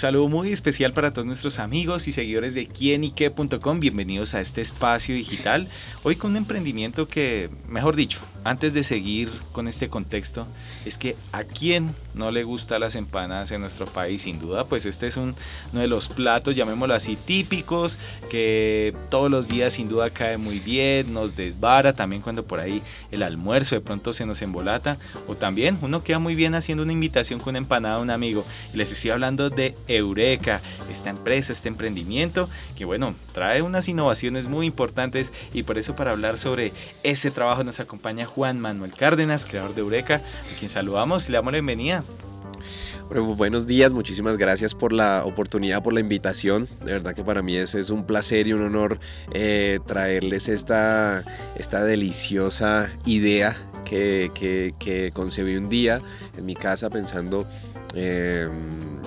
saludo muy especial para todos nuestros amigos y seguidores de quienique.com. Bienvenidos a este espacio digital. Hoy con un emprendimiento que, mejor dicho, antes de seguir con este contexto, es que a quién no le gustan las empanadas en nuestro país, sin duda, pues este es uno de los platos, llamémoslo así, típicos, que todos los días sin duda cae muy bien, nos desvara, también cuando por ahí el almuerzo de pronto se nos embolata, o también uno queda muy bien haciendo una invitación con una empanada a un amigo. Les estoy hablando de Eureka, esta empresa, este emprendimiento, que bueno, trae unas innovaciones muy importantes y por eso para hablar sobre ese trabajo nos acompaña Juan Manuel Cárdenas, creador de Eureka, a quien saludamos y le damos la bienvenida. buenos días, muchísimas gracias por la oportunidad, por la invitación. De verdad que para mí es, un placer y un honor eh, traerles esta, esta deliciosa idea que, que, concebí un día en mi casa pensando... Em,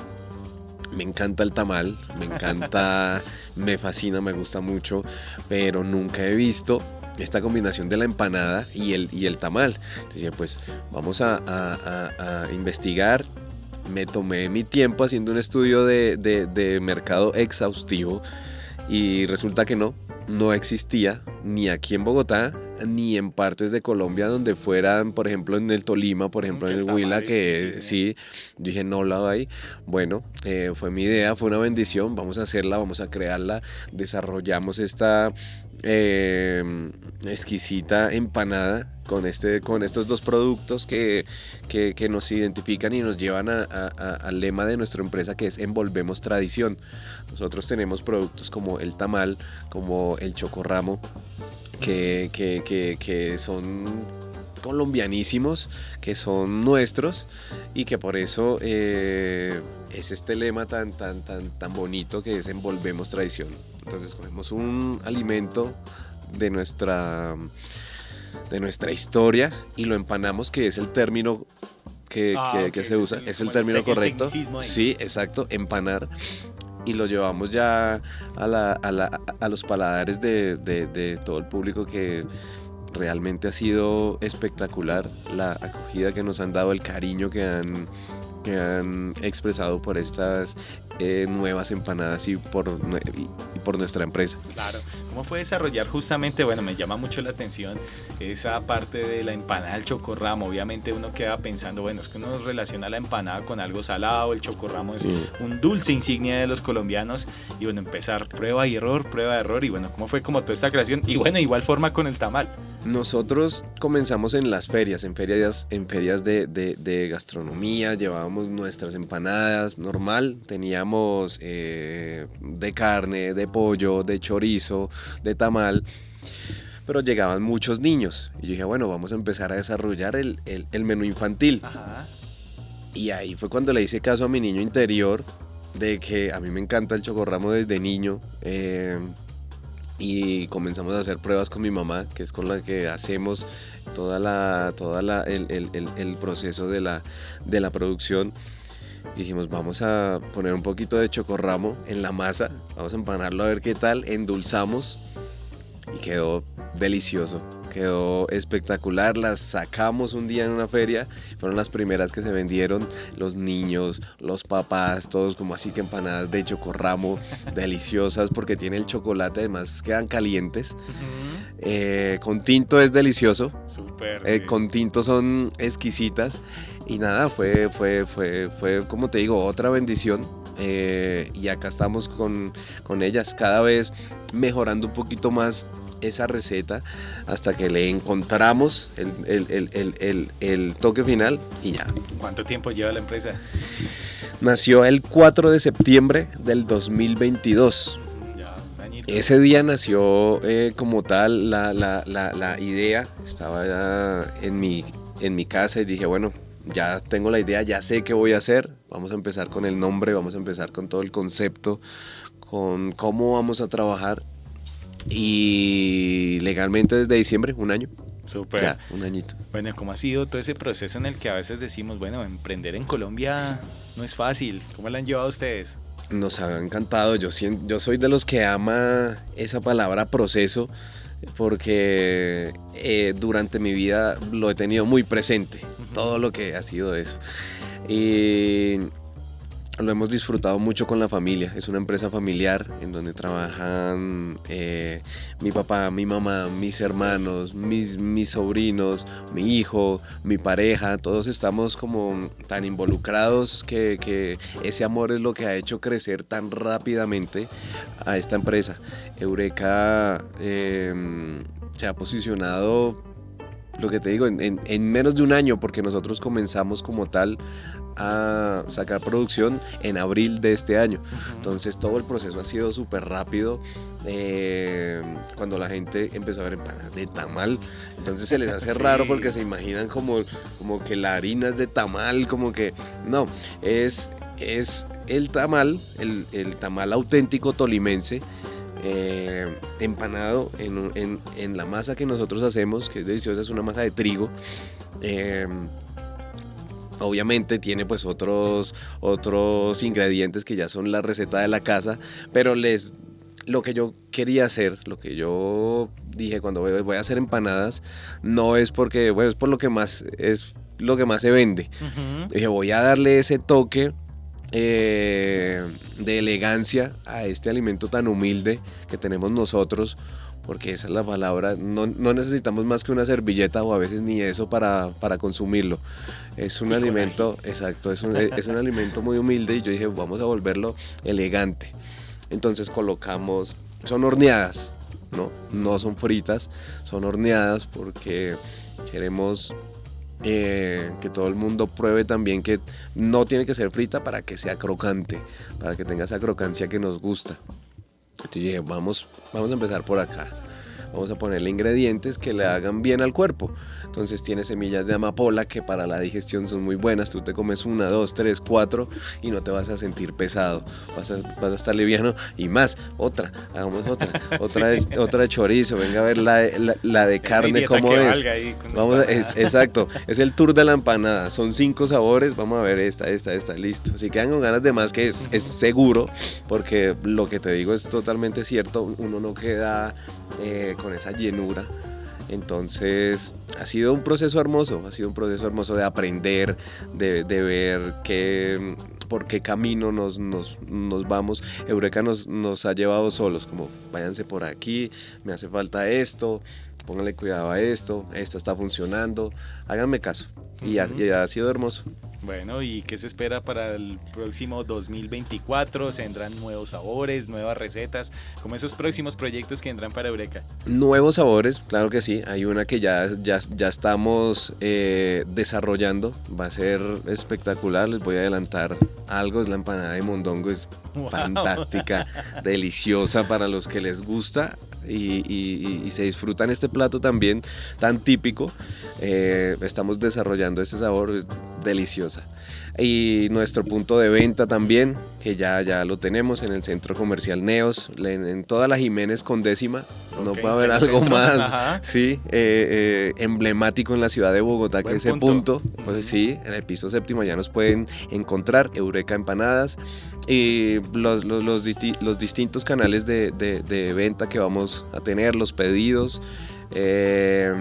me encanta el tamal, me encanta, me fascina, me gusta mucho, pero nunca he visto esta combinación de la empanada y el, y el tamal. Entonces, pues vamos a, investigar. Me tomé mi tiempo haciendo un estudio de, de mercado exhaustivo y resulta que no, no existía ni aquí en Bogotá ni en partes de Colombia donde fueran, por ejemplo, en el Tolima, por ejemplo, en el Huila, que sí, dije, no la hay. Bueno, eh, fue mi idea, fue una bendición, vamos a hacerla, vamos a crearla, desarrollamos esta em, exquisita empanada con, este, con estos dos productos que, que, nos identifican y nos llevan al lema de nuestra empresa que es envolvemos tradición. Nosotros tenemos productos como el tamal, como el chocorramo, que, que, que, son colombianísimos, que son nuestros y que por eso eh, es este lema tan, tan, tan, tan bonito que es envolvemos tradición. Entonces cogemos un alimento de nuestra, de nuestra historia y lo empanamos, que es el término que, ah, se usa, es el término correcto. Sí, exacto, empanar y lo llevamos ya a, la, a, la, a los paladares de, de, de, todo el público que realmente ha sido espectacular la acogida que nos han dado, el cariño que han, que han expresado por estas eh, nuevas empanadas y por, y, por nuestra empresa. Claro, ¿cómo fue desarrollar justamente? Bueno, me llama mucho la atención esa parte de la empanada del chocorramo. Obviamente uno queda pensando, bueno, es que uno relaciona la empanada con algo salado, el chocorramo es un dulce insignia de los colombianos y bueno, empezar prueba y error, prueba y error y bueno, ¿cómo fue como toda esta creación? Y bueno, igual forma con el tamal. Nosotros comenzamos en las ferias, en ferias, en ferias de, de, de gastronomía, llevábamos nuestras empanadas normal, teníamos eh, de carne, de pollo, de chorizo, de tamal, pero llegaban muchos niños. Y yo dije, bueno, vamos a empezar a desarrollar el, menú infantil. Y ahí fue cuando le hice caso a mi niño interior de que a mí me encanta el chocorramo desde niño. Eh, y comenzamos a hacer pruebas con mi mamá, que es con la que hacemos toda la, toda el, el, proceso de la, de la producción. Dijimos vamos a poner un poquito de chocorramo en la masa, vamos a empanarlo a ver qué tal, endulzamos y quedó delicioso, quedó espectacular, las sacamos un día en una feria, fueron las primeras que se vendieron, los niños, los papás, todos como así que empanadas de chocorramo, deliciosas porque tiene el chocolate, además quedan calientes. Eh, con tinto es delicioso. Eh, con tinto son exquisitas. Y nada, fue, fue, fue, fue como te digo, otra bendición. Eh, y acá estamos con, con ellas, cada vez mejorando un poquito más esa receta hasta que le encontramos el, el, el, el, toque final y ya. ¿Cuánto tiempo lleva la empresa? Nació el 4 de septiembre del 2022. Ese día nació eh, como tal la, la, la, idea, estaba en mi, en mi casa y dije, bueno, ya tengo la idea, ya sé qué voy a hacer, vamos a empezar con el nombre, vamos a empezar con todo el concepto, con cómo vamos a trabajar y legalmente desde diciembre, un año. Súper. Ya, un añito. Bueno, ¿cómo ha sido todo ese proceso en el que a veces decimos, bueno, emprender en Colombia no es fácil? ¿Cómo lo han llevado ustedes? Nos ha encantado. Yo, yo soy de los que ama esa palabra proceso porque eh, durante mi vida lo he tenido muy presente, todo lo que ha sido eso. Y lo hemos disfrutado mucho con la familia. Es una empresa familiar en donde trabajan eh, mi papá, mi mamá, mis hermanos, mis, mis sobrinos, mi hijo, mi pareja. Todos estamos como tan involucrados que, que, ese amor es lo que ha hecho crecer tan rápidamente a esta empresa. Eureka em, se ha posicionado lo que te digo, en, en, menos de un año, porque nosotros comenzamos como tal a sacar producción en abril de este año. Entonces todo el proceso ha sido súper rápido. Eh, cuando la gente empezó a ver empanadas de tamal, entonces se les hace raro porque se imaginan como, como que la harina es de tamal, como que no, es, es el tamal, el, el tamal auténtico tolimense. Eh, empanado en, en, en, la masa que nosotros hacemos, que es deliciosa, es una masa de trigo. Eh, Obviamente tiene pues otros, otros ingredientes que ya son la receta de la casa, pero les lo que yo quería hacer, lo que yo dije cuando voy a hacer empanadas, no es porque, bueno, es por lo que más, es lo que más se vende. Dije, voy a darle ese toque eh, de elegancia a este alimento tan humilde que tenemos nosotros, porque esa es la palabra, no, necesitamos más que una servilleta o a veces ni eso para, para consumirlo. Es un alimento, exacto, es un, es un alimento muy humilde y yo dije, vamos a volverlo elegante. Entonces colocamos, son horneadas, ¿no? No son fritas, son horneadas porque queremos eh, que todo el mundo pruebe también que no tiene que ser frita para que sea crocante, para que tenga esa crocancia que nos gusta. Entonces dije, vamos, vamos a empezar por acá. Vamos a ponerle ingredientes que le hagan bien al cuerpo. Entonces tiene semillas de amapola que para la digestión son muy buenas. Tú te comes una, dos, tres, cuatro y no te vas a sentir pesado. Vas a, vas a estar liviano y más. Otra, hagamos otra. Otra, de, otra chorizo. Venga a ver la, la, de carne cómo es. Vamos exacto. Es el tour de la empanada. Son cinco sabores. Vamos a ver esta, esta, esta. Listo. Si quedan con ganas de más, que es, es seguro, porque lo que te digo es totalmente cierto. Uno no queda eh, con esa llenura. Entonces ha sido un proceso hermoso, ha sido un proceso hermoso de aprender, de, ver qué, por qué camino nos, nos, nos, vamos. Eureka nos, nos ha llevado solos, como váyanse por aquí, me hace falta esto, pónganle cuidado a esto, esta está funcionando, háganme caso. y ha sido hermoso. Bueno, ¿y qué se espera para el próximo 2024? ¿Se vendrán nuevos sabores, nuevas recetas? Como esos próximos proyectos que vendrán para Eureka. Nuevos sabores, claro que sí. Hay una que ya, ya, ya estamos eh, desarrollando. Va a ser espectacular. Les voy a adelantar algo. Es la empanada de mondongo. Es fantástica, deliciosa para los que les gusta. Y, se disfrutan este plato también tan típico. Eh, estamos desarrollando este sabor deliciosa. Y nuestro punto de venta también, que ya, ya lo tenemos en el centro comercial Neos, en, toda la Jiménez con décima. no puede haber algo más sí, eh, eh, emblemático en la ciudad de Bogotá que ese punto. Pues sí, en el piso séptimo ya nos pueden encontrar Eureka Empanadas y los, los, los, distintos canales de, de, venta que vamos a tener, los pedidos. Eh,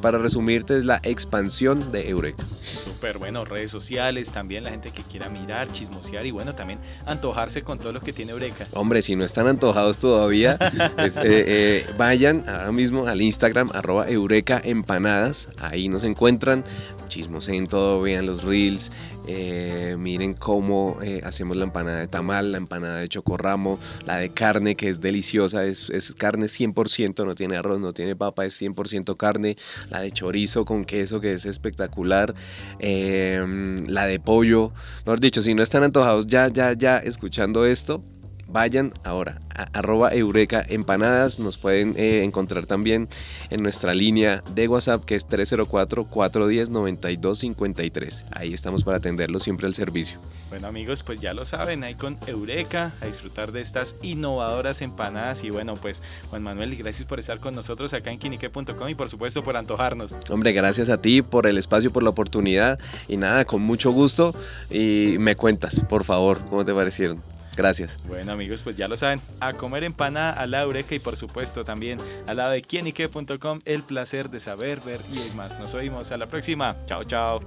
para resumirte, es la expansión de Eureka. Súper bueno, redes sociales, también la gente que quiera mirar, chismosear y bueno, también antojarse con todo lo que tiene Eureka. Hombre, si no están antojados todavía, pues, eh, eh, vayan ahora mismo al Instagram, arroba Eureka Empanadas, ahí nos encuentran, chismoseen todo, vean los reels, eh, miren cómo eh, hacemos la empanada de tamal, la empanada de chocorramo, la de carne que es deliciosa, es, carne 100%, no tiene arroz, no tiene papa, es 100% carne, la de chorizo con queso que es espectacular, em, la de pollo, mejor dicho, si no están antojados ya, ya, ya escuchando esto, vayan ahora a arroba eureka empanadas. Nos pueden eh, encontrar también en nuestra línea de WhatsApp que es 304-410-9253. Ahí estamos para atenderlo siempre al servicio. Bueno amigos, pues ya lo saben, ahí con Eureka a disfrutar de estas innovadoras empanadas. Y bueno, pues Juan Manuel, gracias por estar con nosotros acá en quinique.com y por supuesto por antojarnos. Hombre, gracias a ti por el espacio, por la oportunidad. Y nada, con mucho gusto. Y me cuentas, por favor, cómo te parecieron. Gracias. Bueno amigos, pues ya lo saben, a comer empanada a la Eureka y por supuesto también al lado de quienique.com el placer de saber, ver y más. Nos oímos a la próxima. Chao, chao.